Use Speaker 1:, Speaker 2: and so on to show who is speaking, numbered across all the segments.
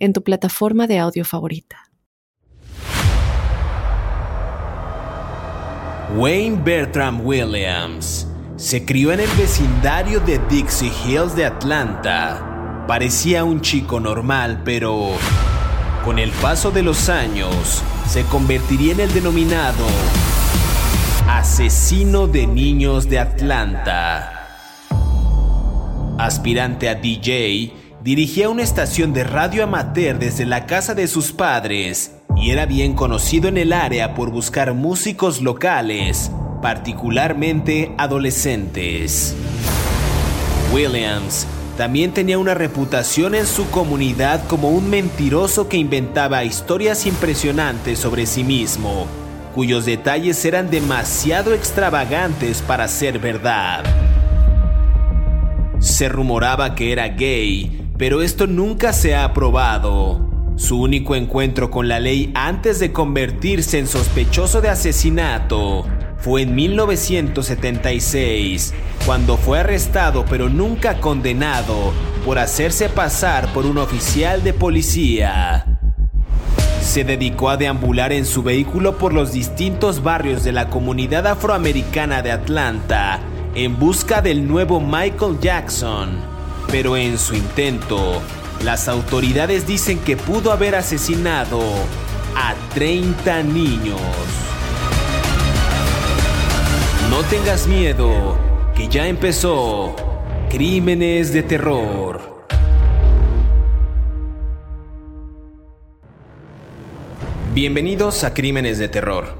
Speaker 1: en tu plataforma de audio favorita.
Speaker 2: Wayne Bertram Williams se crió en el vecindario de Dixie Hills de Atlanta. Parecía un chico normal, pero con el paso de los años se convertiría en el denominado asesino de niños de Atlanta. Aspirante a DJ, dirigía una estación de radio amateur desde la casa de sus padres y era bien conocido en el área por buscar músicos locales, particularmente adolescentes. Williams también tenía una reputación en su comunidad como un mentiroso que inventaba historias impresionantes sobre sí mismo, cuyos detalles eran demasiado extravagantes para ser verdad. Se rumoraba que era gay pero esto nunca se ha probado. Su único encuentro con la ley antes de convertirse en sospechoso de asesinato fue en 1976, cuando fue arrestado pero nunca condenado por hacerse pasar por un oficial de policía. Se dedicó a deambular en su vehículo por los distintos barrios de la comunidad afroamericana de Atlanta en busca del nuevo Michael Jackson pero en su intento, las autoridades dicen que pudo haber asesinado a 30 niños. No tengas miedo, que ya empezó Crímenes de Terror. Bienvenidos a Crímenes de Terror.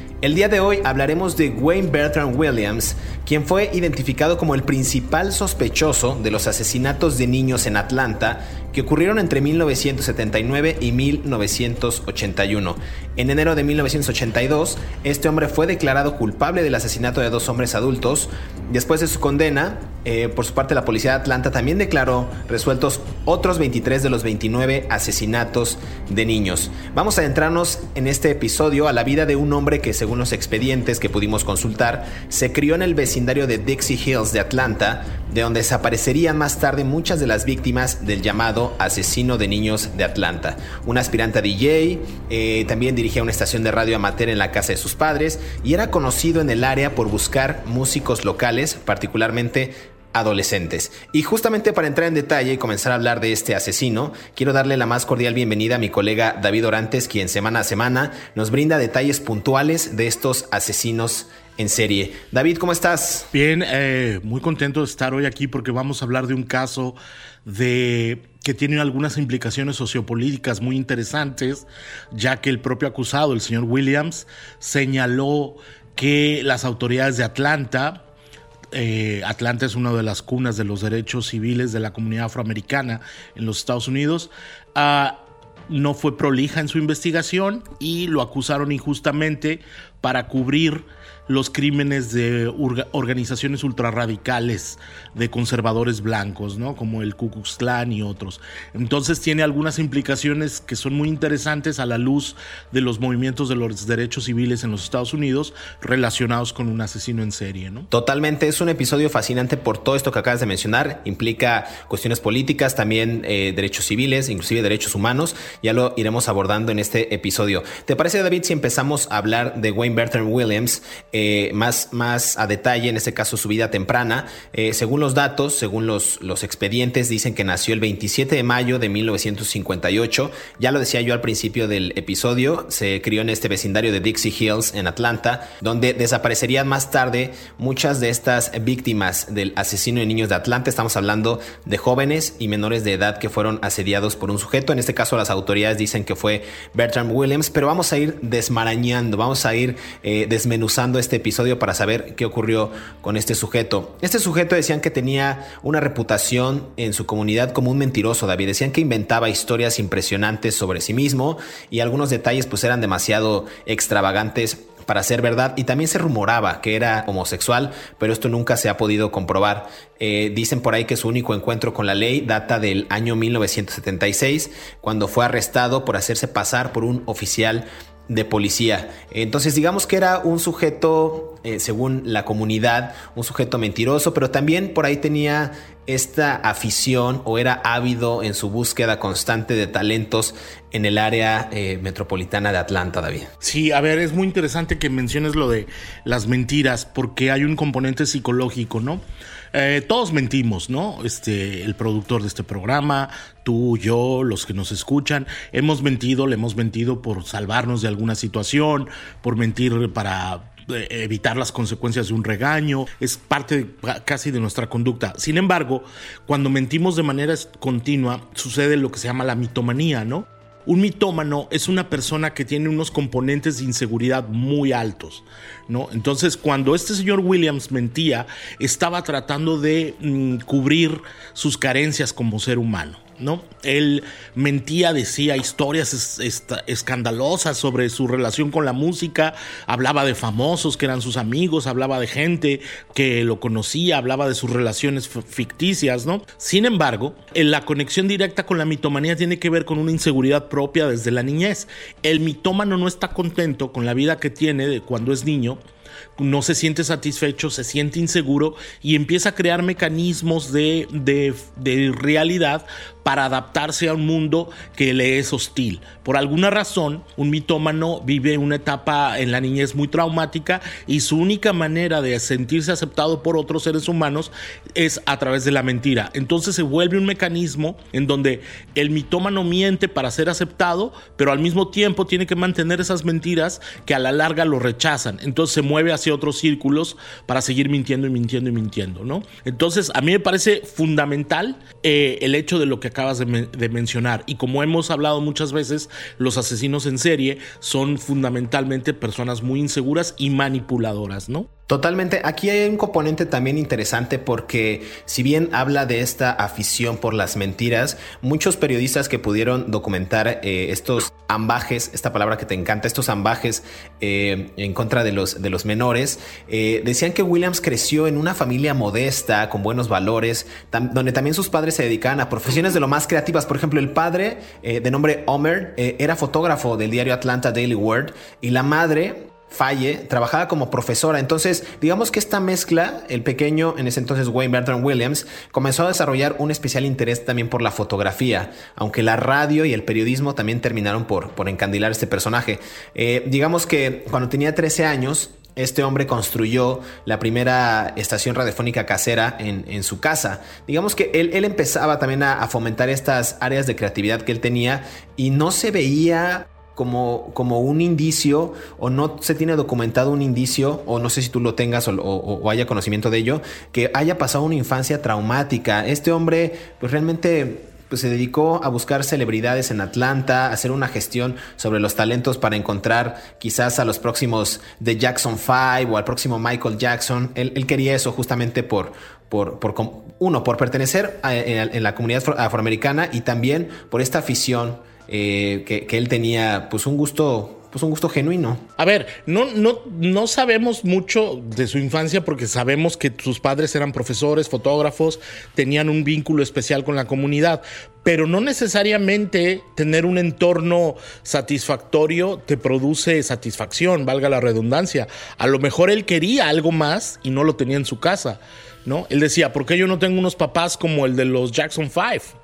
Speaker 2: El día de hoy hablaremos de Wayne Bertrand Williams, quien fue identificado como el principal sospechoso de los asesinatos de niños en Atlanta que ocurrieron entre 1979 y 1981. En enero de 1982, este hombre fue declarado culpable del asesinato de dos hombres adultos. Después de su condena, eh, por su parte la policía de Atlanta también declaró resueltos otros 23 de los 29 asesinatos de niños. Vamos a adentrarnos en este episodio a la vida de un hombre que según los expedientes que pudimos consultar, se crió en el vecindario de Dixie Hills de Atlanta, de donde desaparecerían más tarde muchas de las víctimas del llamado asesino de niños de Atlanta. Un aspirante DJ, eh, también dirigía una estación de radio amateur en la casa de sus padres y era conocido en el área por buscar músicos locales, particularmente adolescentes. Y justamente para entrar en detalle y comenzar a hablar de este asesino, quiero darle la más cordial bienvenida a mi colega David Orantes, quien semana a semana nos brinda detalles puntuales de estos asesinos en serie. David, ¿cómo estás?
Speaker 3: Bien, eh, muy contento de estar hoy aquí porque vamos a hablar de un caso de que tiene algunas implicaciones sociopolíticas muy interesantes, ya que el propio acusado, el señor Williams, señaló que las autoridades de Atlanta, eh, Atlanta es una de las cunas de los derechos civiles de la comunidad afroamericana en los Estados Unidos, ah, no fue prolija en su investigación y lo acusaron injustamente para cubrir los crímenes de organizaciones ultrarradicales de conservadores blancos, ¿no? Como el Ku Klux Klan y otros. Entonces tiene algunas implicaciones que son muy interesantes a la luz de los movimientos de los derechos civiles en los Estados Unidos relacionados con un asesino en serie, ¿no?
Speaker 2: Totalmente, es un episodio fascinante por todo esto que acabas de mencionar. Implica cuestiones políticas, también eh, derechos civiles, inclusive derechos humanos. Ya lo iremos abordando en este episodio. ¿Te parece, David, si empezamos a hablar de Wayne Wayne Bertrand Williams eh, más, más a detalle, en este caso su vida temprana. Eh, según los datos, según los, los expedientes, dicen que nació el 27 de mayo de 1958. Ya lo decía yo al principio del episodio, se crió en este vecindario de Dixie Hills en Atlanta, donde desaparecerían más tarde muchas de estas víctimas del asesino de niños de Atlanta. Estamos hablando de jóvenes y menores de edad que fueron asediados por un sujeto. En este caso las autoridades dicen que fue Bertrand Williams, pero vamos a ir desmarañando, vamos a ir eh, desmenuzando este episodio para saber qué ocurrió con este sujeto. Este sujeto decían que tenía una reputación en su comunidad como un mentiroso, David. Decían que inventaba historias impresionantes sobre sí mismo y algunos detalles pues eran demasiado extravagantes para ser verdad y también se rumoraba que era homosexual, pero esto nunca se ha podido comprobar. Eh, dicen por ahí que su único encuentro con la ley data del año 1976, cuando fue arrestado por hacerse pasar por un oficial de policía. Entonces digamos que era un sujeto, eh, según la comunidad, un sujeto mentiroso, pero también por ahí tenía esta afición o era ávido en su búsqueda constante de talentos en el área eh, metropolitana de Atlanta, David.
Speaker 3: Sí, a ver, es muy interesante que menciones lo de las mentiras, porque hay un componente psicológico, ¿no? Eh, todos mentimos, ¿no? Este, el productor de este programa, tú, yo, los que nos escuchan, hemos mentido, le hemos mentido por salvarnos de alguna situación, por mentir para eh, evitar las consecuencias de un regaño, es parte casi de nuestra conducta. Sin embargo, cuando mentimos de manera continua, sucede lo que se llama la mitomanía, ¿no? Un mitómano es una persona que tiene unos componentes de inseguridad muy altos, ¿no? Entonces, cuando este señor Williams mentía, estaba tratando de mm, cubrir sus carencias como ser humano. ¿No? Él mentía, decía historias escandalosas sobre su relación con la música, hablaba de famosos que eran sus amigos, hablaba de gente que lo conocía, hablaba de sus relaciones ficticias, ¿no? Sin embargo, la conexión directa con la mitomanía tiene que ver con una inseguridad propia desde la niñez. El mitómano no está contento con la vida que tiene de cuando es niño no se siente satisfecho, se siente inseguro y empieza a crear mecanismos de, de, realidad para adaptarse a un mundo que le es hostil. Por alguna razón, un mitómano vive una etapa en la niñez muy traumática y su única manera de sentirse aceptado por otros seres humanos es a través de la mentira. Entonces se vuelve un mecanismo en donde el mitómano miente para ser aceptado, pero al mismo tiempo tiene que mantener esas mentiras que a la larga lo rechazan. Entonces se mueve hacia otros círculos para seguir mintiendo y mintiendo y mintiendo, ¿no? Entonces a mí me parece fundamental eh, el hecho de lo que acabas de, mencionar. Y como hemos hablado muchas veces, los asesinos en serie son fundamentalmente personas muy inseguras y manipuladoras, ¿no?
Speaker 2: Totalmente. Aquí hay un componente también interesante porque si bien habla de esta afición por las mentiras, muchos periodistas que pudieron documentar eh, estos ambajes, esta palabra que te encanta, estos ambajes eh, en contra de los, de los menores, eh, decían que Williams creció en una familia modesta, con buenos valores, donde también sus padres se dedicaban a profesiones de lo más creativas. Por ejemplo, el padre, de nombre Homer, era fotógrafo del diario Atlanta Daily World y la madre Falle trabajaba como profesora. Entonces, digamos que esta mezcla, el pequeño, en ese entonces Wayne Bertrand Williams, comenzó a desarrollar un especial interés también por la fotografía, aunque la radio y el periodismo también terminaron por, por encandilar este personaje. Eh, digamos que cuando tenía 13 años, este hombre construyó la primera estación radiofónica casera en, su casa. Digamos que él, él empezaba también a, a, fomentar estas áreas de creatividad que él tenía y no se veía como, como un indicio o no se tiene documentado un indicio o no sé si tú lo tengas o, haya conocimiento de ello, que haya pasado una infancia traumática. Este hombre pues realmente pues se dedicó a buscar celebridades en Atlanta, a hacer una gestión sobre los talentos para encontrar quizás a los próximos de Jackson 5 o al próximo Michael Jackson. Él, quería eso justamente por, por, por, uno, por pertenecer en la comunidad afroamericana y también por esta afición eh, que, él tenía pues un gusto pues un gusto genuino.
Speaker 3: A ver, no, no, no sabemos mucho de su infancia porque sabemos que sus padres eran profesores, fotógrafos, tenían un vínculo especial con la comunidad, pero no necesariamente tener un entorno satisfactorio te produce satisfacción, valga la redundancia. A lo mejor él quería algo más y no lo tenía en su casa, ¿no? Él decía, ¿por qué yo no tengo unos papás como el de los Jackson Five?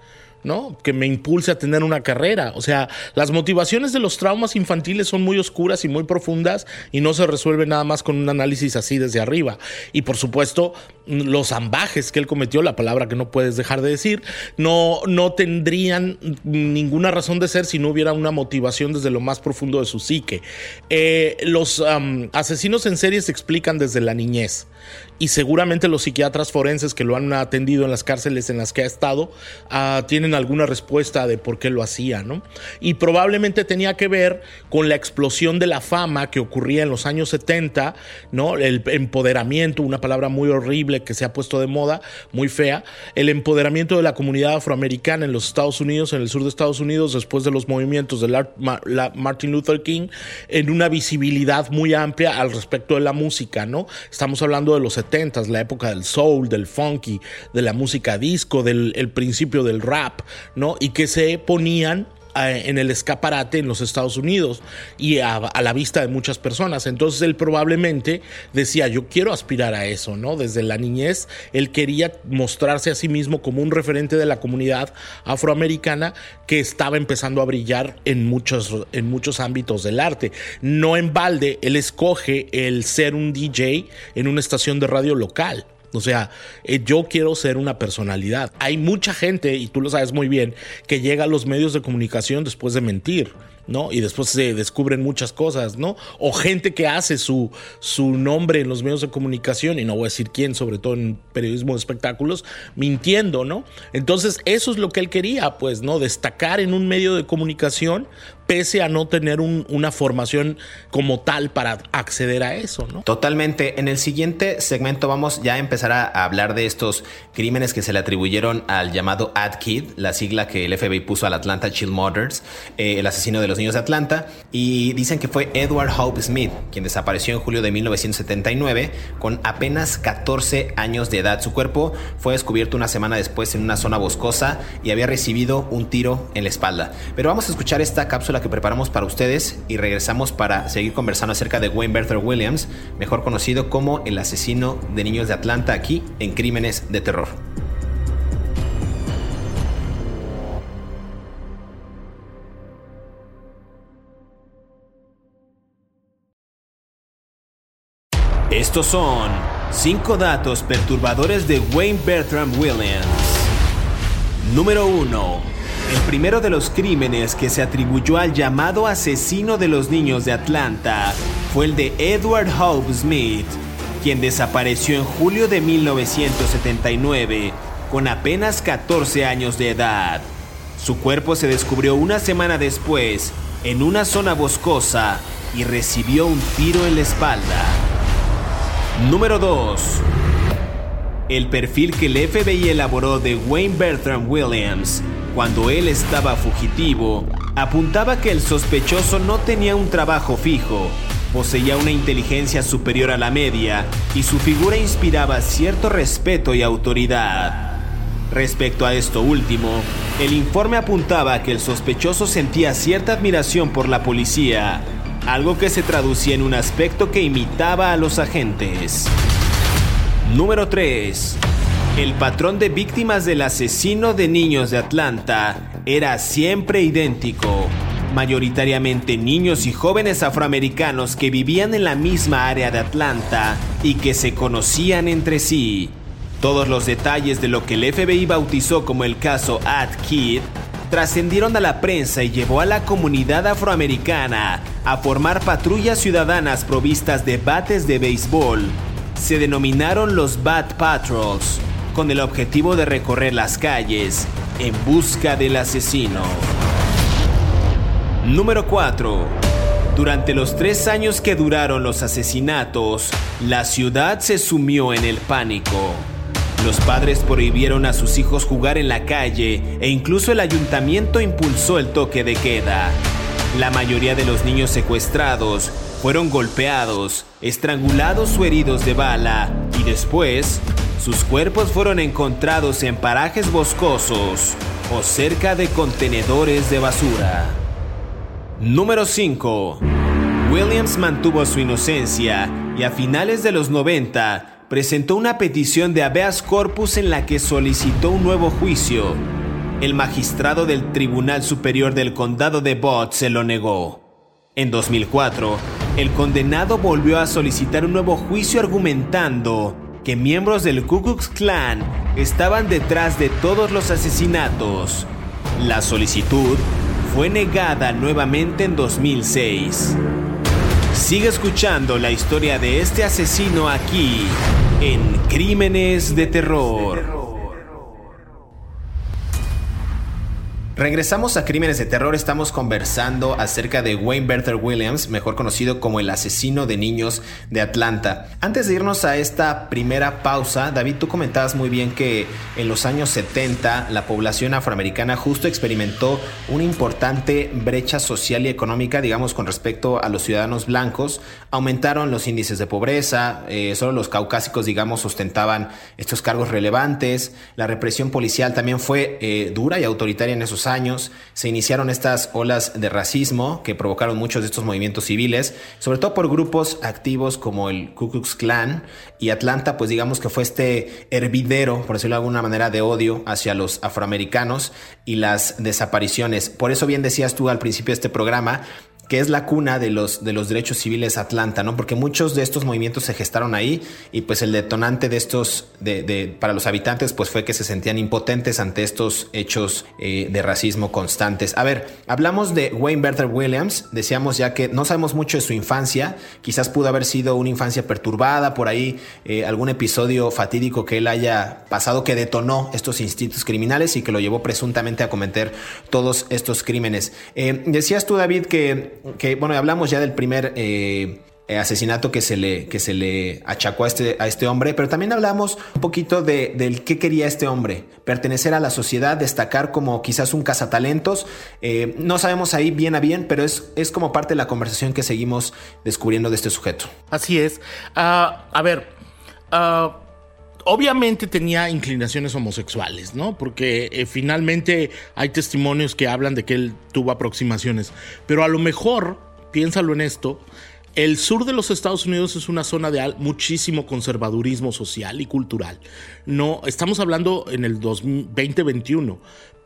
Speaker 3: ¿No? Que me impulse a tener una carrera. O sea, las motivaciones de los traumas infantiles son muy oscuras y muy profundas y no se resuelven nada más con un análisis así desde arriba. Y por supuesto, los ambajes que él cometió, la palabra que no puedes dejar de decir, no, no tendrían ninguna razón de ser si no hubiera una motivación desde lo más profundo de su psique. Eh, los asesinos en serie se explican desde la niñez y seguramente los psiquiatras forenses que lo han atendido en las cárceles en las que ha estado ah, tienen alguna respuesta de por qué lo hacía, ¿no? Y probablemente tenía que ver con la explosión de la fama que ocurría en los años 70, ¿no? El empoderamiento, una palabra muy horrible que se ha puesto de moda, muy fea, el empoderamiento de la comunidad afroamericana en los Estados Unidos, en el sur de Estados Unidos, después de los movimientos de Martin Luther King, en una visibilidad muy amplia al respecto de la música, ¿no? Estamos hablando de los 70 la época del soul, del funky, de la música disco, del el principio del rap, ¿no? Y que se ponían en el escaparate en los Estados Unidos y a, la vista de muchas personas. Entonces él probablemente decía, yo quiero aspirar a eso, ¿no? Desde la niñez él quería mostrarse a sí mismo como un referente de la comunidad afroamericana que estaba empezando a brillar en muchos, en muchos ámbitos del arte. No en balde, él escoge el ser un DJ en una estación de radio local. O sea, eh, yo quiero ser una personalidad. Hay mucha gente, y tú lo sabes muy bien, que llega a los medios de comunicación después de mentir. ¿no? Y después se descubren muchas cosas, ¿no? O gente que hace su, su nombre en los medios de comunicación, y no voy a decir quién, sobre todo en periodismo de espectáculos, mintiendo, ¿no? Entonces, eso es lo que él quería, pues, ¿no? Destacar en un medio de comunicación pese a no tener una formación como tal para acceder a eso, ¿no?
Speaker 2: Totalmente. En el siguiente segmento vamos ya a empezar a hablar de estos crímenes que se le atribuyeron al llamado Ad Kid, la sigla que el FBI puso al Atlanta Chill Motors, eh, el asesino de los niños de Atlanta, y dicen que fue Edward Hope Smith, quien desapareció en julio de 1979 con apenas 14 años de edad. Su cuerpo fue descubierto una semana después en una zona boscosa y había recibido un tiro en la espalda. Pero vamos a escuchar esta cápsula que preparamos para ustedes y regresamos para seguir conversando acerca de Wayne Berther Williams, mejor conocido como el asesino de niños de Atlanta aquí en Crímenes de Terror. Estos son 5 datos perturbadores de Wayne Bertram Williams. Número 1. El primero de los crímenes que se atribuyó al llamado asesino de los niños de Atlanta fue el de Edward Hope Smith, quien desapareció en julio de 1979 con apenas 14 años de edad. Su cuerpo se descubrió una semana después en una zona boscosa y recibió un tiro en la espalda. Número 2. El perfil que el FBI elaboró de Wayne Bertram Williams cuando él estaba fugitivo, apuntaba que el sospechoso no tenía un trabajo fijo, poseía una inteligencia superior a la media y su figura inspiraba cierto respeto y autoridad. Respecto a esto último, el informe apuntaba que el sospechoso sentía cierta admiración por la policía, algo que se traducía en un aspecto que imitaba a los agentes. Número 3. El patrón de víctimas del asesino de niños de Atlanta era siempre idéntico. Mayoritariamente niños y jóvenes afroamericanos que vivían en la misma área de Atlanta y que se conocían entre sí. Todos los detalles de lo que el FBI bautizó como el caso Ad Kid trascendieron a la prensa y llevó a la comunidad afroamericana a formar patrullas ciudadanas provistas de bates de béisbol. Se denominaron los Bat Patrols con el objetivo de recorrer las calles en busca del asesino. Número 4. Durante los tres años que duraron los asesinatos, la ciudad se sumió en el pánico. Los padres prohibieron a sus hijos jugar en la calle e incluso el ayuntamiento impulsó el toque de queda. La mayoría de los niños secuestrados fueron golpeados, estrangulados o heridos de bala y después sus cuerpos fueron encontrados en parajes boscosos o cerca de contenedores de basura. Número 5. Williams mantuvo su inocencia y a finales de los 90 presentó una petición de habeas corpus en la que solicitó un nuevo juicio. el magistrado del Tribunal Superior del Condado de Bott se lo negó. En 2004, el condenado volvió a solicitar un nuevo juicio argumentando que miembros del Ku Klux Klan estaban detrás de todos los asesinatos. La solicitud fue negada nuevamente en 2006. Sigue escuchando la historia de este asesino aquí en Crímenes de Terror. Regresamos a Crímenes de Terror, estamos conversando acerca de Wayne Berther Williams, mejor conocido como el asesino de niños de Atlanta. Antes de irnos a esta primera pausa, David, tú comentabas muy bien que en los años 70 la población afroamericana justo experimentó una importante brecha social y económica, digamos, con respecto a los ciudadanos blancos. Aumentaron los índices de pobreza, eh, solo los caucásicos, digamos, ostentaban estos cargos relevantes. La represión policial también fue eh, dura y autoritaria en esos años se iniciaron estas olas de racismo que provocaron muchos de estos movimientos civiles, sobre todo por grupos activos como el Ku Klux Klan y Atlanta, pues digamos que fue este hervidero, por decirlo de alguna manera, de odio hacia los afroamericanos y las desapariciones. Por eso bien decías tú al principio de este programa que es la cuna de los, de los derechos civiles Atlanta, ¿no? Porque muchos de estos movimientos se gestaron ahí y pues el detonante de estos, de, para los habitantes, pues fue que se sentían impotentes ante estos hechos eh, de racismo constantes. A ver, hablamos de Wayne Berther Williams, decíamos ya que no sabemos mucho de su infancia, quizás pudo haber sido una infancia perturbada, por ahí eh, algún episodio fatídico que él haya pasado que detonó estos instintos criminales y que lo llevó presuntamente a cometer todos estos crímenes. Eh, decías tú, David, que que, bueno, hablamos ya del primer eh, asesinato que se, le, que se le achacó a este, a este hombre, pero también hablamos un poquito de, del qué quería este hombre, pertenecer a la sociedad, destacar como quizás un cazatalentos. Eh, no sabemos ahí bien a bien, pero es, es como parte de la conversación que seguimos descubriendo de este sujeto.
Speaker 3: Así es. Ah, a ver, uh obviamente tenía inclinaciones homosexuales, ¿no? Porque eh, finalmente hay testimonios que hablan de que él tuvo aproximaciones. Pero a lo mejor, piénsalo en esto, el sur de los Estados Unidos es una zona de muchísimo conservadurismo social y cultural. No, estamos hablando en el 2021,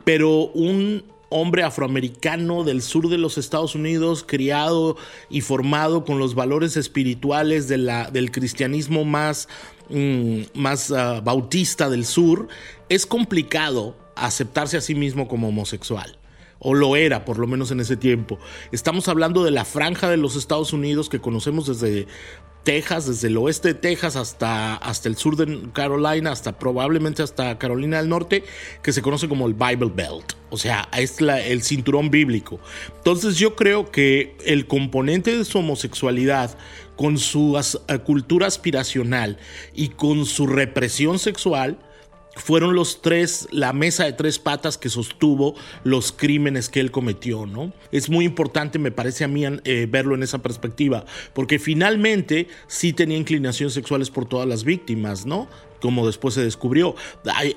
Speaker 3: pero un hombre afroamericano del sur de los Estados Unidos, criado y formado con los valores espirituales del cristianismo más Mm, más ah, bautista del sur, es complicado aceptarse a sí mismo como homosexual. O lo era, por lo menos en ese tiempo. Estamos hablando de la franja de los Estados Unidos que conocemos desde Texas, desde el oeste de Texas hasta, hasta el sur de Carolina, hasta probablemente hasta Carolina del Norte, que se conoce como el Bible Belt. O sea, es el cinturón bíblico. Entonces yo creo que el componente de su homosexualidad con su eh, cultura aspiracional y con su represión sexual, fueron los tres, la mesa de tres patas que sostuvo los crímenes que él cometió, ¿no? Es muy importante, me parece a mí, eh, verlo en esa perspectiva, porque finalmente sí tenía inclinaciones sexuales por todas las víctimas, ¿no? Como después se descubrió.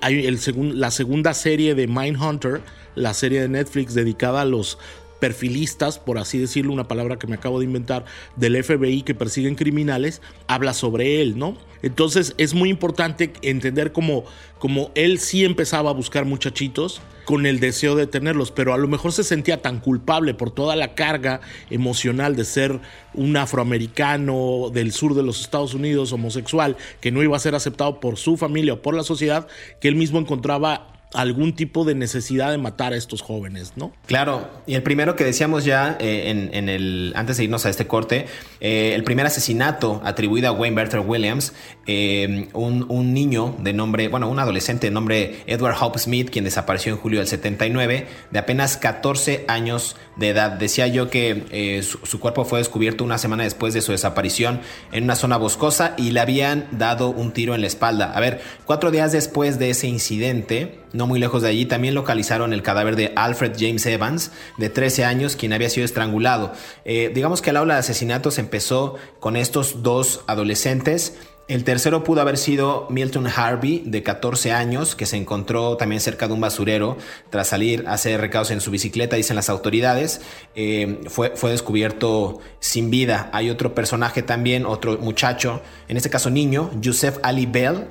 Speaker 3: Hay, el la segunda serie de Mindhunter, la serie de Netflix dedicada a los perfilistas, por así decirlo, una palabra que me acabo de inventar, del FBI que persiguen criminales, habla sobre él, ¿no? Entonces es muy importante entender cómo, cómo él sí empezaba a buscar muchachitos con el deseo de tenerlos, pero a lo mejor se sentía tan culpable por toda la carga emocional de ser un afroamericano del sur de los Estados Unidos homosexual que no iba a ser aceptado por su familia o por la sociedad, que él mismo encontraba algún tipo de necesidad de matar a estos jóvenes, ¿no?
Speaker 2: Claro, y el primero que decíamos ya eh, en, el antes de irnos a este corte, eh, el primer asesinato atribuido a Wayne Berther Williams, eh, un, un, niño de nombre, bueno, un adolescente de nombre Edward Hope Smith, quien desapareció en julio del 79, de apenas 14 años de edad. Decía yo que su, cuerpo fue descubierto una semana después de su desaparición en una zona boscosa y le habían dado un tiro en la espalda. A ver, cuatro días después de ese incidente, no muy lejos de allí también localizaron el cadáver de Alfred James Evans, de 13 años, quien había sido estrangulado. Eh, digamos que la ola de asesinatos empezó con estos dos adolescentes. El tercero pudo haber sido Milton Harvey, de 14 años, que se encontró también cerca de un basurero tras salir a hacer recados en su bicicleta, dicen las autoridades. Eh, fue, fue descubierto sin vida. Hay otro personaje también, otro muchacho, en este caso niño, Joseph Ali Bell,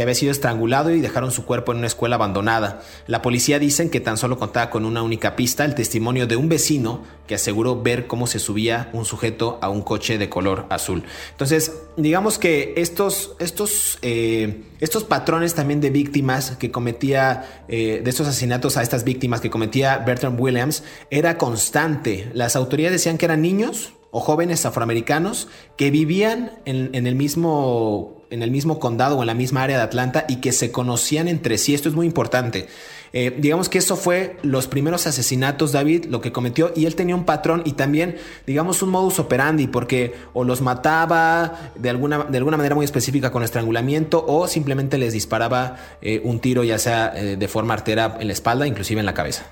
Speaker 2: que había sido estrangulado y dejaron su cuerpo en una escuela abandonada. La policía dicen que tan solo contaba con una única pista, el testimonio de un vecino que aseguró ver cómo se subía un sujeto a un coche de color azul. Entonces, digamos que estos, estos, eh, estos patrones también de víctimas que cometía, eh, de estos asesinatos a estas víctimas que cometía Bertrand Williams, era constante. Las autoridades decían que eran niños o jóvenes afroamericanos que vivían en, el mismo en el mismo condado o en la misma área de Atlanta y que se conocían entre sí. Esto es muy importante. Eh, digamos que eso fue los primeros asesinatos, David, lo que cometió, y él tenía un patrón y también, digamos, un modus operandi, porque o los mataba de alguna, de alguna manera muy específica con estrangulamiento o simplemente les disparaba eh, un tiro, ya sea eh, de forma artera en la espalda, inclusive en la cabeza.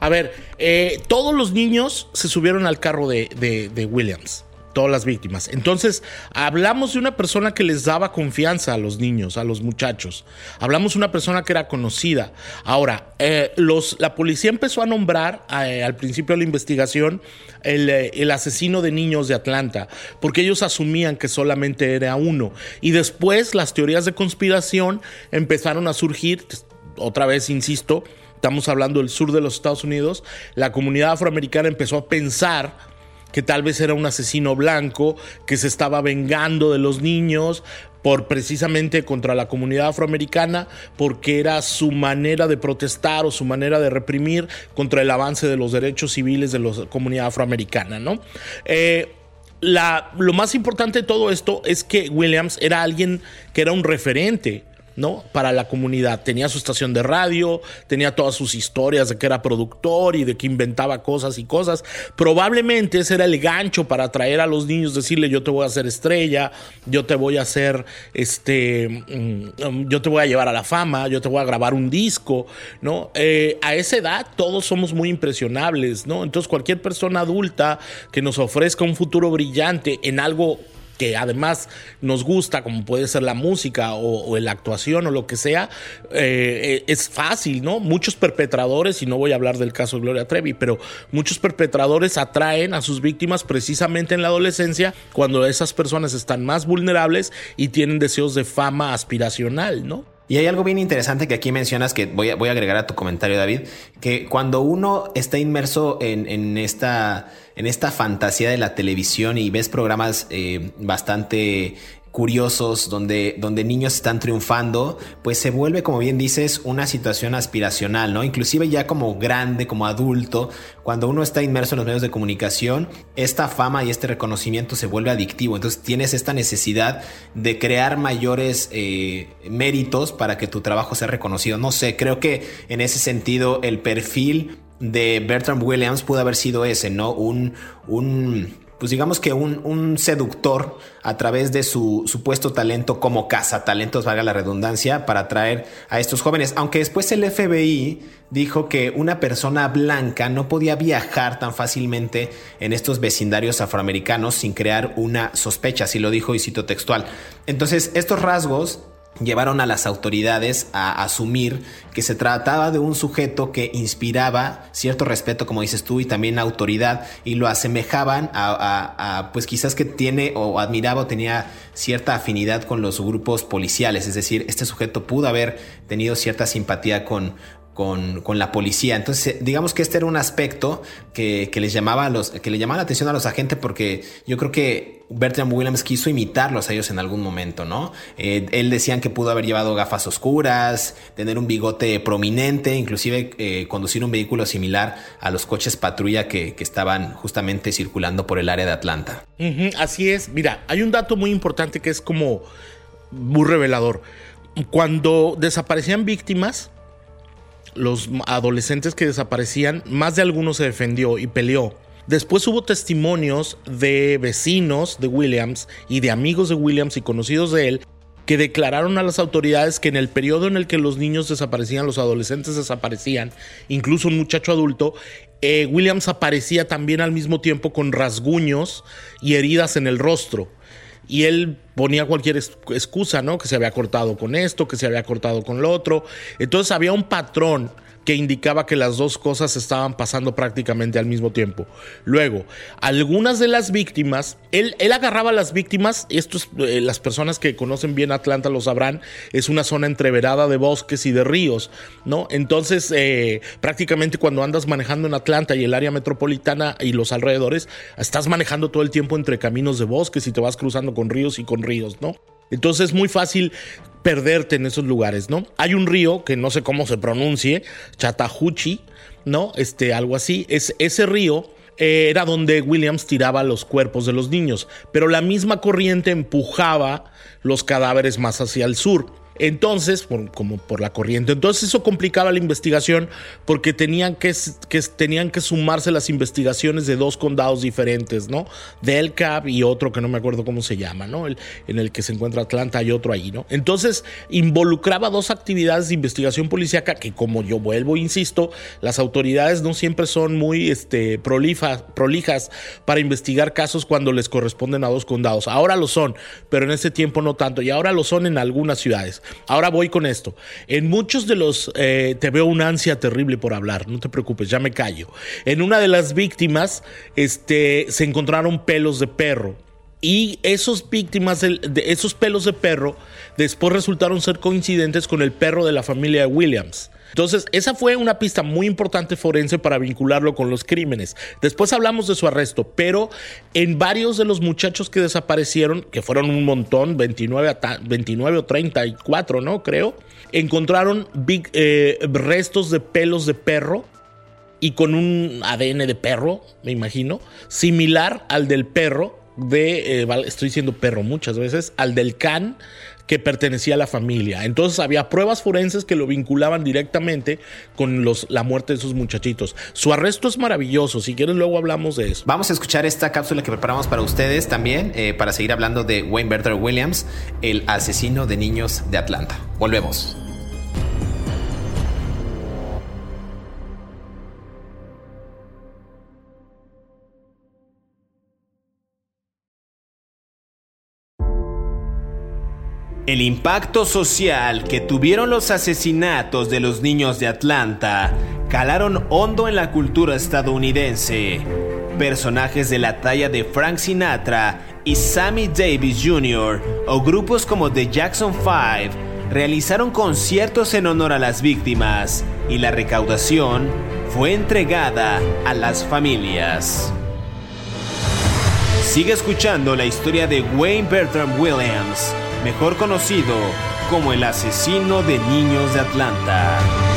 Speaker 3: A ver, todos los niños se subieron al carro de, Williams todas las víctimas. Entonces, hablamos de una persona que les daba confianza a los niños, a los muchachos. Hablamos de una persona que era conocida. Ahora, eh, la policía empezó a nombrar eh, al principio de la investigación el, el, asesino de niños de Atlanta, porque ellos asumían que solamente era uno. Y después las teorías de conspiración empezaron a surgir, otra vez insisto, estamos hablando del sur de los Estados Unidos, la comunidad afroamericana empezó a pensar que tal vez era un asesino blanco que se estaba vengando de los niños por precisamente contra la comunidad afroamericana porque era su manera de protestar o su manera de reprimir contra el avance de los derechos civiles de la comunidad afroamericana, ¿no? Eh, lo más importante de todo esto es que Williams era alguien que era un referente ¿no? Para la comunidad. Tenía su estación de radio, tenía todas sus historias de que era productor y de que inventaba cosas y cosas. Probablemente ese era el gancho para atraer a los niños, decirle yo te voy a hacer estrella, yo te voy a hacer, este, mm, yo te voy a llevar a la fama, yo te voy a grabar un disco, ¿no? Eh, a esa edad todos somos muy impresionables, ¿no? Entonces cualquier persona adulta que nos ofrezca un futuro brillante en algo que además nos gusta, como puede ser la música o, la actuación o lo que sea, eh, es fácil, ¿no? Muchos perpetradores, y no voy a hablar del caso de Gloria Trevi, pero muchos perpetradores atraen a sus víctimas precisamente en la adolescencia, cuando esas personas están más vulnerables y tienen deseos de fama aspiracional, ¿no?
Speaker 2: Y hay algo bien interesante que aquí mencionas que voy a, voy a agregar a tu comentario, David, que cuando uno está inmerso en, en esta en esta fantasía de la televisión y ves programas eh, bastante curiosos donde, donde niños están triunfando, pues se vuelve, como bien dices, una situación aspiracional, ¿no? Inclusive ya como grande, como adulto, cuando uno está inmerso en los medios de comunicación, esta fama y este reconocimiento se vuelve adictivo. Entonces tienes esta necesidad de crear mayores eh, méritos para que tu trabajo sea reconocido. No sé, creo que en ese sentido el perfil de Bertrand Williams pudo haber sido ese, ¿no? Un, un pues digamos que un, un, seductor a través de su supuesto talento como casa talentos, valga la redundancia, para atraer a estos jóvenes. Aunque después el FBI dijo que una persona blanca no podía viajar tan fácilmente en estos vecindarios afroamericanos sin crear una sospecha, así lo dijo y cito textual. Entonces, estos rasgos llevaron a las autoridades a asumir que se trataba de un sujeto que inspiraba cierto respeto, como dices tú, y también autoridad, y lo asemejaban a, pues quizás que tiene o admiraba o tenía cierta afinidad con los grupos policiales, es decir, este sujeto pudo haber tenido cierta simpatía con, con, la policía. Entonces, eh, digamos que este era un aspecto que, les llamaba los, que le llamaba la atención a los agentes porque yo creo que Bertram Williams quiso imitarlos a ellos en algún momento, ¿no? Eh, él decían que pudo haber llevado gafas oscuras, tener un bigote prominente, inclusive eh, conducir un vehículo similar a los coches patrulla que, estaban justamente circulando por el área de Atlanta.
Speaker 3: así es. Mira, hay un dato muy importante que es como muy revelador. Cuando desaparecían víctimas, los adolescentes que desaparecían, más de alguno se defendió y peleó. Después hubo testimonios de vecinos de Williams y de amigos de Williams y conocidos de él que declararon a las autoridades que en el periodo en el que los niños desaparecían, los adolescentes desaparecían, incluso un muchacho adulto, eh, Williams aparecía también al mismo tiempo con rasguños y heridas en el rostro y él ponía cualquier excusa, ¿no? Que se había cortado con esto, que se había cortado con lo otro. Entonces había un patrón que indicaba que las dos cosas estaban pasando prácticamente al mismo tiempo. Luego, algunas de las víctimas, él, él agarraba a las víctimas, esto es, eh, las personas que conocen bien Atlanta lo sabrán, es una zona entreverada de bosques y de ríos, ¿no? Entonces, eh, prácticamente cuando andas manejando en Atlanta y el área metropolitana y los alrededores, estás manejando todo el tiempo entre caminos de bosques y te vas cruzando con ríos y con ríos, ¿no? Entonces es muy fácil perderte en esos lugares, ¿no? Hay un río que no sé cómo se pronuncie, Chatahuchi, ¿no? Este, algo así. Es, ese río eh, era donde Williams tiraba los cuerpos de los niños, pero la misma corriente empujaba los cadáveres más hacia el sur. Entonces, como por la corriente. Entonces eso complicaba la investigación porque tenían que, tenían que sumarse las investigaciones de dos condados diferentes, ¿no? Del Cap y otro que no me acuerdo cómo se llama, ¿no? El, en el que se encuentra Atlanta y otro ahí, ¿no? Entonces involucraba dos actividades de investigación policíaca que como yo vuelvo, insisto, las autoridades no siempre son muy este, prolijas para investigar casos cuando les corresponden a dos condados. Ahora lo son, pero en ese tiempo no tanto. Y ahora lo son en algunas ciudades. Ahora voy con esto. En muchos de los, eh, te veo una ansia terrible por hablar, no te preocupes, ya me callo. En una de las víctimas, este, se encontraron pelos de perro. Y esos víctimas de, esos pelos de perro después resultaron ser coincidentes con el perro de la familia de Williams. Entonces, esa fue una pista muy importante forense para vincularlo con los crímenes. Después hablamos de su arresto, pero en varios de los muchachos que desaparecieron, que fueron un montón, 29, 29 o 34, ¿no? Creo, encontraron eh, restos de pelos de perro y con un ADN de perro, me imagino, similar al del perro de, eh, estoy diciendo perro muchas veces, al del can que pertenecía a la familia. Entonces había pruebas forenses que lo vinculaban directamente con los, la muerte de esos muchachitos. Su arresto es maravilloso, si quieres luego hablamos de eso.
Speaker 2: Vamos a escuchar esta cápsula que preparamos para ustedes también, eh, para seguir hablando de Wayne Bertha Williams, el asesino de niños de Atlanta. Volvemos. El impacto social que tuvieron los asesinatos de los niños de Atlanta calaron hondo en la cultura estadounidense. Personajes de la talla de Frank Sinatra y Sammy Davis Jr. o grupos como The Jackson 5 realizaron conciertos en honor a las víctimas y la recaudación fue entregada a las familias. Sigue escuchando la historia de Wayne Bertram Williams mejor conocido como el asesino de niños de Atlanta.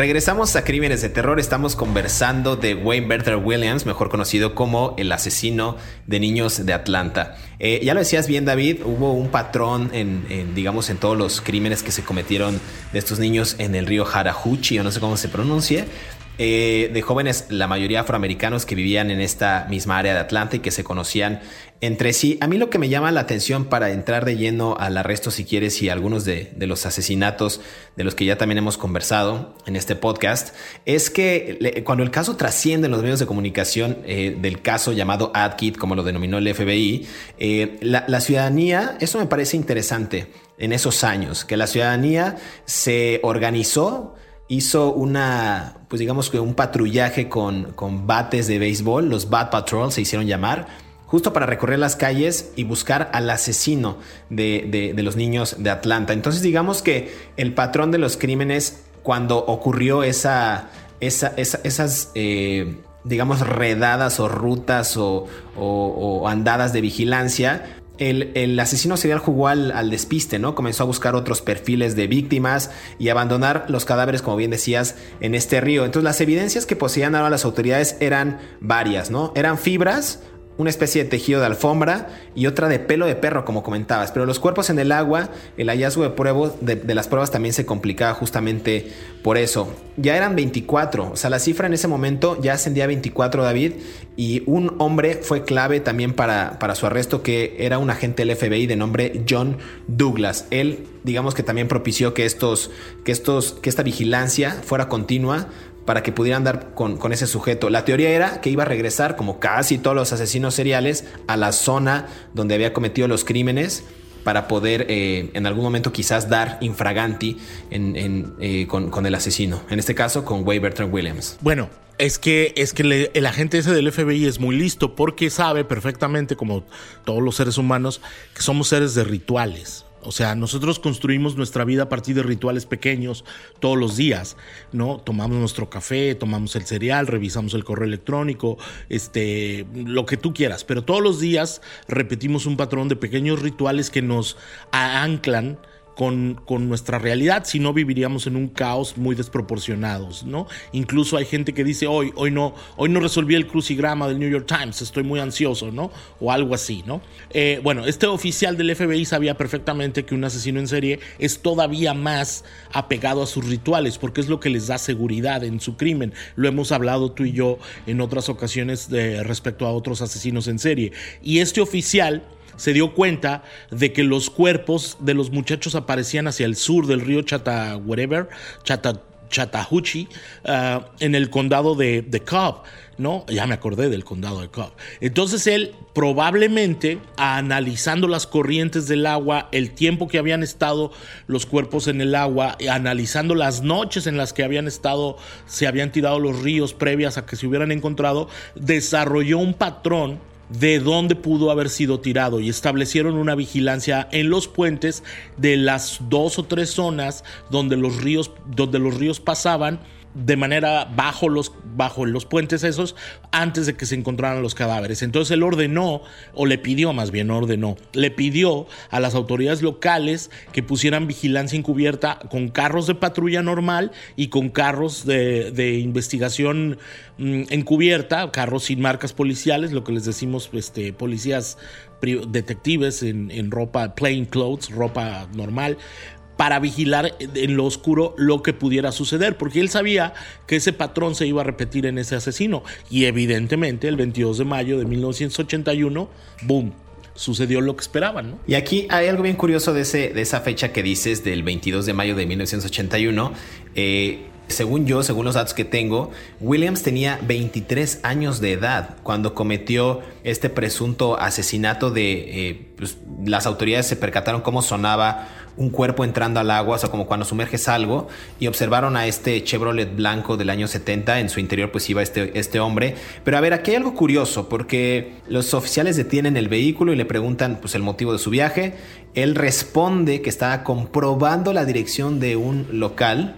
Speaker 2: Regresamos a Crímenes de Terror. Estamos conversando de Wayne Bertha Williams, mejor conocido como el asesino de niños de Atlanta. Eh, ya lo decías bien, David, hubo un patrón en, digamos, en todos los crímenes que se cometieron de estos niños en el río Harajuchi, o no sé cómo se pronuncie. Eh, de jóvenes, la mayoría afroamericanos que vivían en esta misma área de Atlanta y que se conocían entre sí. A mí lo que me llama la atención para entrar de lleno al arresto, si quieres, y algunos de, los asesinatos de los que ya también hemos conversado en este podcast, es que cuando el caso trasciende en los medios de comunicación eh, del caso llamado AdKit, como lo denominó el FBI, eh, la, ciudadanía, eso me parece interesante en esos años, que la ciudadanía se organizó hizo una, pues digamos que un patrullaje con, con bates de béisbol, los Bat Patrol se hicieron llamar, justo para recorrer las calles y buscar al asesino de, los niños de Atlanta. Entonces digamos que el patrón de los crímenes cuando ocurrió esa, esas, eh, digamos, redadas o rutas o, andadas de vigilancia, el, asesino serial jugó al, al, despiste, ¿no? Comenzó a buscar otros perfiles de víctimas y abandonar los cadáveres, como bien decías, en este río. Entonces las evidencias que poseían ahora las autoridades eran varias, ¿no? Eran fibras una especie de tejido de alfombra y otra de pelo de perro, como comentabas. Pero los cuerpos en el agua, el hallazgo de, de, las pruebas también se complicaba justamente por eso. Ya eran 24, o sea, la cifra en ese momento ya ascendía a 24, David, y un hombre fue clave también para, para su arresto, que era un agente del FBI de nombre John Douglas. Él, digamos que también propició que, estos, que, estos, que esta vigilancia fuera continua para que pudieran dar con, ese sujeto. La teoría era que iba a regresar, como casi todos los asesinos seriales, a la zona donde había cometido los crímenes para poder eh, en algún momento quizás dar infraganti eh, con, el asesino. En este caso, con Way Bertrand Williams.
Speaker 3: Bueno, es que, es que el agente ese del FBI es muy listo porque sabe perfectamente, como todos los seres humanos, que somos seres de rituales. O sea, nosotros construimos nuestra vida a partir de rituales pequeños todos los días, ¿no? Tomamos nuestro café, tomamos el cereal, revisamos el correo electrónico, este, lo que tú quieras, pero todos los días repetimos un patrón de pequeños rituales que nos anclan con, nuestra realidad, si no viviríamos en un caos muy desproporcionados, ¿no? Incluso hay gente que dice, hoy, hoy, no, hoy no resolví el crucigrama del New York Times, estoy muy ansioso, ¿no? O algo así, ¿no? Eh, bueno, este oficial del FBI sabía perfectamente que un asesino en serie es todavía más apegado a sus rituales, porque es lo que les da seguridad en su crimen. Lo hemos hablado tú y yo en otras ocasiones de, respecto a otros asesinos en serie. Y este oficial se dio cuenta de que los cuerpos de los muchachos aparecían hacia el sur del río Chata, whatever, Chata, Chattahoochee, ah, en el condado de, de Cobb, ¿no? Ya me acordé del condado de Cobb. Entonces él probablemente, analizando las corrientes del agua, el tiempo que habían estado los cuerpos en el agua, analizando las noches en las que habían estado, se habían tirado los ríos previas a que se hubieran encontrado, desarrolló un patrón de dónde pudo haber sido tirado y establecieron una vigilancia en los puentes de las dos o tres zonas donde los ríos, donde los ríos pasaban de manera bajo los, bajo los puentes esos antes de que se encontraran los cadáveres. Entonces él ordenó, o le pidió más bien, ordenó, le pidió a las autoridades locales que pusieran vigilancia encubierta con carros de patrulla normal y con carros de, investigación mm, encubierta, carros sin marcas policiales, lo que les decimos este, policías detectives en, en ropa plain clothes, ropa normal, para vigilar en lo oscuro lo que pudiera suceder, porque él sabía que ese patrón se iba a repetir en ese asesino. Y evidentemente el 22 de mayo de 1981, ¡boom! sucedió lo que esperaban.
Speaker 2: Y aquí hay algo bien curioso de, ese, de esa fecha que dices del 22 de mayo de 1981. Eh, según yo, según los datos que tengo, Williams tenía 23 años de edad cuando cometió este presunto asesinato de... Eh, pues, las autoridades se percataron cómo sonaba un cuerpo entrando al agua, o sea, como cuando sumerges algo, y observaron a este Chevrolet blanco del año 70, en su interior pues iba este, este hombre. Pero a ver, aquí hay algo curioso, porque los oficiales detienen el vehículo y le preguntan pues el motivo de su viaje. Él responde que estaba comprobando la dirección de un local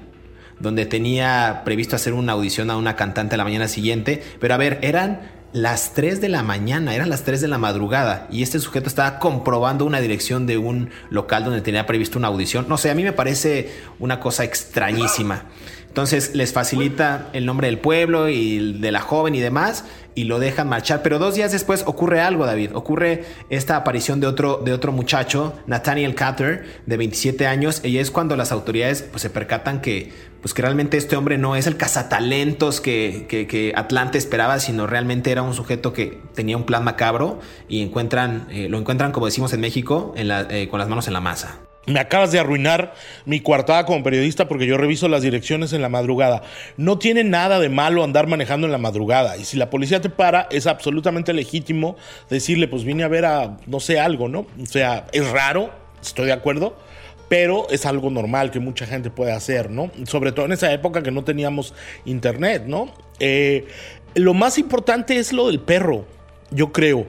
Speaker 2: donde tenía previsto hacer una audición a una cantante la mañana siguiente. Pero a ver, eran las 3 de la mañana, eran las 3 de la madrugada y este sujeto estaba comprobando una dirección de un local donde tenía previsto una audición. No sé, a mí me parece una cosa extrañísima. Entonces les facilita el nombre del pueblo y de la joven y demás y lo dejan marchar. Pero dos días después ocurre algo, David. Ocurre esta aparición de otro, de otro muchacho, Nathaniel Cutter, de 27 años. Y es cuando las autoridades pues, se percatan que, pues, que realmente este hombre no es el cazatalentos que, que, Atlante esperaba, sino realmente era un sujeto que tenía un plan macabro y encuentran, eh, lo encuentran, como decimos en México, en eh, con las manos en la masa.
Speaker 3: Me acabas de arruinar mi coartada como periodista porque yo reviso las direcciones en la madrugada. No tiene nada de malo andar manejando en la madrugada. Y si la policía te para, es absolutamente legítimo decirle, pues vine a ver a, no sé, algo, ¿no? O sea, es raro, estoy de acuerdo, pero es algo normal que mucha gente puede hacer, ¿no? Sobre todo en esa época que no teníamos internet, ¿no? Eh, lo más importante es lo del perro, yo creo,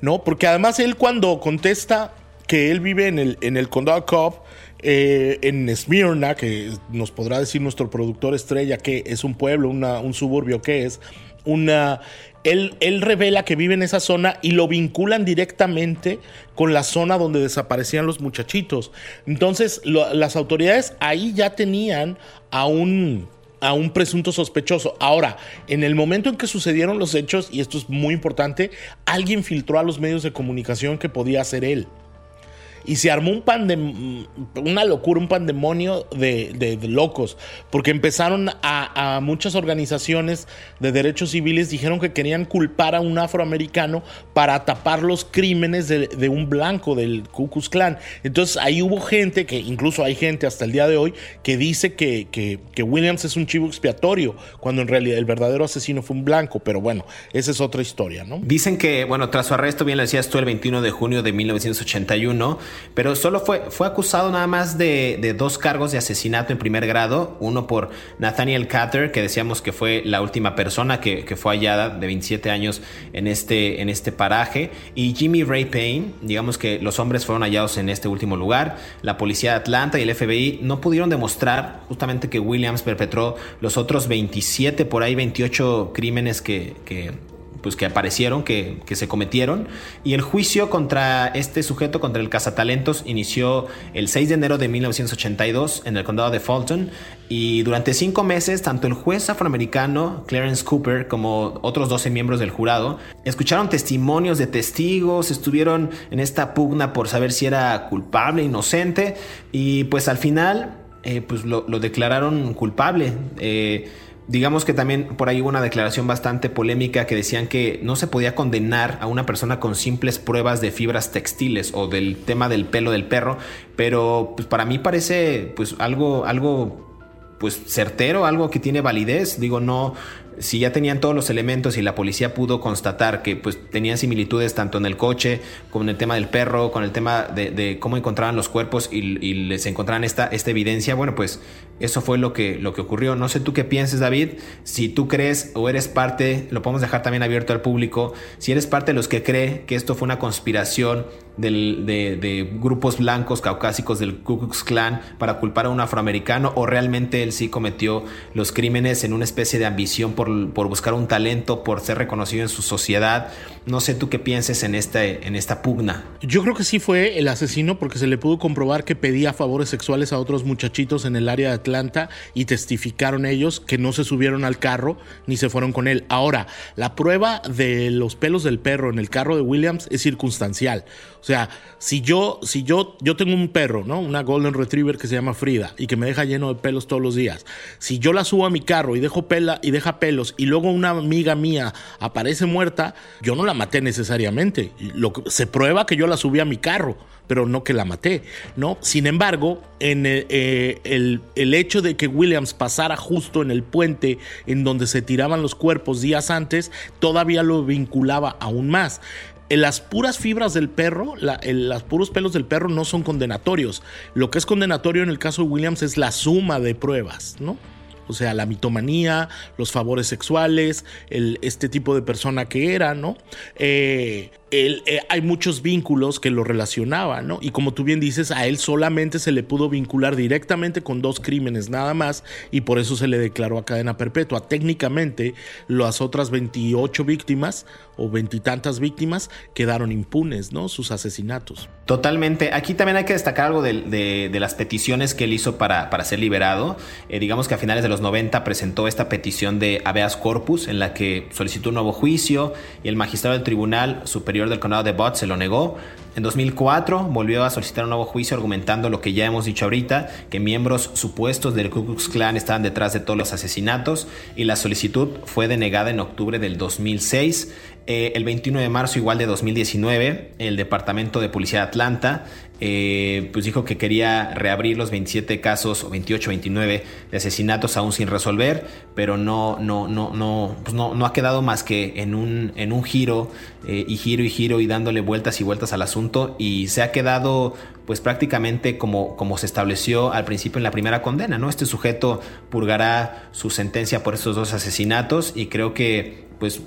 Speaker 3: ¿no? Porque además él cuando contesta que él vive en el, en el condado Cobb, eh, en Smyrna, que nos podrá decir nuestro productor estrella que es un pueblo, un suburbio que es, una, él, él, revela que vive en esa zona y lo vinculan directamente con la zona donde desaparecían los muchachitos. Entonces, las autoridades ahí ya tenían a un, a un presunto sospechoso. Ahora, en el momento en que sucedieron los hechos, y esto es muy importante, alguien filtró a los medios de comunicación que podía ser él. Y se armó un pan de una locura, un pandemonio de, de, locos, porque empezaron a, a, muchas organizaciones de derechos civiles dijeron que querían culpar a un afroamericano para tapar los crímenes de, de un blanco del Ku Klux Klan. Entonces ahí hubo gente que incluso hay gente hasta el día de hoy que dice que, que, que Williams es un chivo expiatorio, cuando en realidad el verdadero asesino fue un blanco, pero bueno, esa es otra historia, ¿no?
Speaker 2: Dicen que, bueno, tras su arresto, bien lo decías tú, el 21 de junio de 1981, pero solo fue, fue acusado nada más de, de dos cargos de asesinato en primer grado, uno por Nathaniel Catter, que decíamos que fue la última persona que, que, fue hallada de 27 años en este, en este paraje, y Jimmy Ray Payne, digamos que los hombres fueron hallados en este último lugar, la policía de Atlanta y el FBI no pudieron demostrar justamente que Williams perpetró los otros 27, por ahí 28 crímenes que, que pues que aparecieron, que, que, se cometieron. Y el juicio contra este sujeto, contra el cazatalentos, inició el 6 de enero de 1982 en el condado de Fulton. Y durante cinco meses, tanto el juez afroamericano Clarence Cooper como otros 12 miembros del jurado escucharon testimonios de testigos, estuvieron en esta pugna por saber si era culpable, inocente. Y pues al final, eh, pues lo, lo, declararon culpable. Eh, Digamos que también por ahí hubo una declaración bastante polémica que decían que no se podía condenar a una persona con simples pruebas de fibras textiles o del tema del pelo del perro, pero pues para mí parece pues algo algo pues certero, algo que tiene validez. Digo, no, si ya tenían todos los elementos y la policía pudo constatar que pues tenían similitudes tanto en el coche, como en el tema del perro, con el tema de, de cómo encontraban los cuerpos y, y, les encontraban esta, esta evidencia, bueno, pues eso fue lo que, lo que ocurrió. No sé tú qué pienses, David, si tú crees o eres parte, lo podemos dejar también abierto al público, si eres parte de los que cree que esto fue una conspiración del, de, grupos blancos caucásicos del Ku Klux Klan para culpar a un afroamericano o realmente él sí cometió los crímenes en una especie de ambición por, por, buscar un talento, por ser reconocido en su sociedad. No sé tú qué pienses en, en esta pugna.
Speaker 3: Yo creo que sí fue el asesino porque se le pudo comprobar que pedía favores sexuales a otros muchachitos en el área de Atlanta y testificaron ellos que no se subieron al carro ni se fueron con él. Ahora, la prueba de los pelos del perro en el carro de Williams es circunstancial. O sea, si yo, si yo, yo tengo un perro, ¿no? Una Golden Retriever que se llama Frida y que me deja lleno de pelos todos los días. Si yo la subo a mi carro y dejo pela y deja pelos y luego una amiga mía aparece muerta, yo no la maté necesariamente. Lo que, se prueba que yo la subí a mi carro, pero no que la maté, ¿no? Sin embargo, en el, eh, el, el hecho de que Williams pasara justo en el puente en donde se tiraban los cuerpos días antes, todavía lo vinculaba aún más las puras fibras del perro, los puros pelos del perro no son condenatorios. Lo que es condenatorio en el caso de Williams es la suma de pruebas, ¿no? O sea, la mitomanía, los favores sexuales, el, este tipo de persona que era, ¿no? Eh, él, eh, hay muchos vínculos que lo relacionaban, ¿no? Y como tú bien dices, a él solamente se le pudo vincular directamente con dos crímenes nada más y por eso se le declaró a cadena perpetua. Técnicamente, las otras 28 víctimas o veintitantas víctimas quedaron impunes, ¿no? Sus asesinatos.
Speaker 2: Totalmente. Aquí también hay que destacar algo de, las peticiones que él hizo para, para ser liberado. Eh, digamos que a finales de los 90 presentó esta petición de habeas corpus en la que solicitó un nuevo juicio y el magistrado del Tribunal Superior del Condado de Bott se lo negó. En 2004 volvió a solicitar un nuevo juicio argumentando lo que ya hemos dicho ahorita, que miembros supuestos del Ku Klux Klan estaban detrás de todos los asesinatos y la solicitud fue denegada en octubre del 2006. Eh, el 21 de marzo igual de 2019, el Departamento de Policía de Atlanta eh, pues dijo que quería reabrir los 27 casos o 28, 29 de asesinatos aún sin resolver, pero no, no, no, no, pues no, no ha quedado más que en un, en un giro eh, y giro y giro y dándole vueltas y vueltas al asunto y se ha quedado pues prácticamente como, como se estableció al principio en la primera condena, ¿no? Este sujeto purgará su sentencia por estos dos asesinatos y creo que pues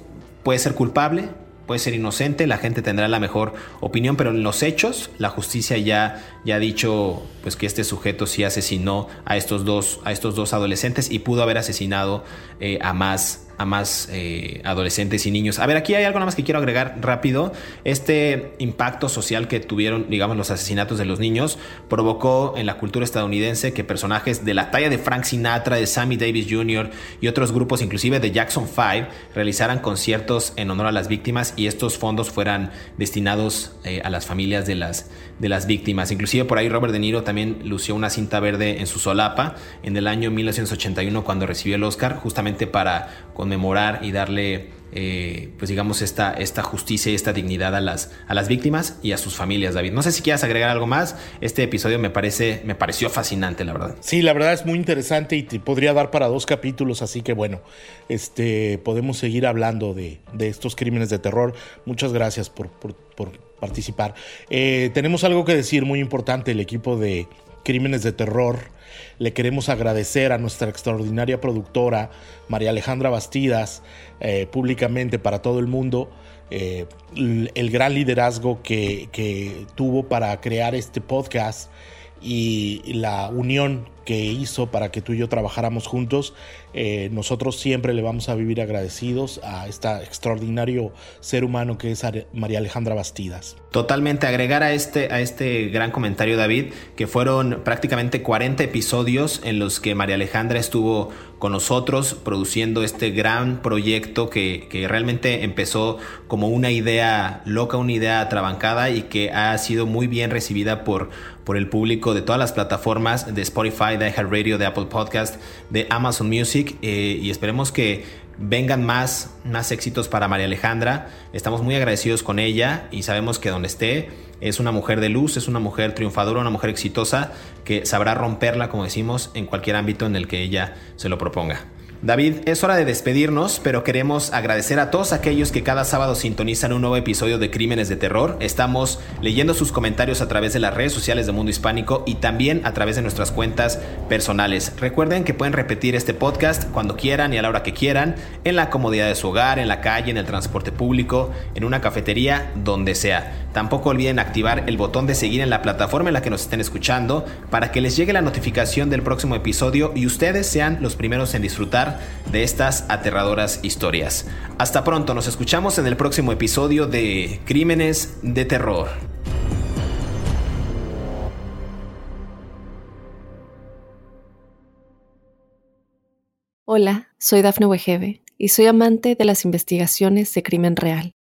Speaker 2: puede ser culpable, puede ser inocente, la gente tendrá la mejor opinión, pero en los hechos la justicia ya, ya ha dicho pues que este sujeto sí asesinó a estos dos, a estos dos adolescentes y pudo haber asesinado eh, a más a más eh, adolescentes y niños. A ver, aquí hay algo nada más que quiero agregar rápido. Este impacto social que tuvieron, digamos, los asesinatos de los niños provocó en la cultura estadounidense que personajes de la talla de Frank Sinatra, de Sammy Davis Jr. y otros grupos, inclusive de Jackson 5, realizaran conciertos en honor a las víctimas y estos fondos fueran destinados eh, a las familias de las, de las víctimas. Inclusive por ahí Robert De Niro también lució una cinta verde en su solapa en el año 1981 cuando recibió el Oscar, justamente para conmemorar y darle, eh, pues digamos, esta, esta justicia y esta dignidad a las, a las víctimas y a sus familias, David. No sé si quieras agregar algo más. Este episodio me, parece, me pareció fascinante, la verdad.
Speaker 3: Sí, la verdad es muy interesante y te podría dar para dos capítulos, así que bueno, este, podemos seguir hablando de, estos crímenes de terror. Muchas gracias por, participar. Eh, tenemos algo que decir muy importante, el equipo de Crímenes de Terror. Le queremos agradecer a nuestra extraordinaria productora, María Alejandra Bastidas, eh, públicamente para todo el mundo, eh, el gran liderazgo que, que tuvo para crear este podcast y la unión que hizo para que tú y yo trabajáramos juntos. Eh, nosotros siempre le vamos a vivir agradecidos a este extraordinario ser humano que es María Alejandra Bastidas.
Speaker 2: Totalmente, agregar a este, a este gran comentario, David, que fueron prácticamente 40 episodios en los que María Alejandra estuvo con nosotros produciendo este gran proyecto que, que realmente empezó como una idea loca, una idea trabancada y que ha sido muy bien recibida por, por el público de todas las plataformas de Spotify, de iHeartRadio, de Apple Podcast, de Amazon Music eh, y esperemos que vengan más, más éxitos para María Alejandra. Estamos muy agradecidos con ella y sabemos que donde esté es una mujer de luz, es una mujer triunfadora, una mujer exitosa que sabrá romperla, como decimos, en cualquier ámbito en el que ella se lo proponga. David, es hora de despedirnos, pero queremos agradecer a todos aquellos que cada sábado sintonizan un nuevo episodio de Crímenes de Terror. Estamos leyendo sus comentarios a través de las redes sociales de Mundo Hispánico y también a través de nuestras cuentas personales. Recuerden que pueden repetir este podcast cuando quieran y a la hora que quieran, en la comodidad de su hogar, en la calle, en el transporte público, en una cafetería, donde sea. Tampoco olviden activar el botón de seguir en la plataforma en la que nos estén escuchando para que les llegue la notificación del próximo episodio y ustedes sean los primeros en disfrutar de estas aterradoras historias. Hasta pronto, nos escuchamos en el próximo episodio de Crímenes de Terror.
Speaker 1: Hola, soy Dafne Wegebe y soy amante de las investigaciones de crimen real.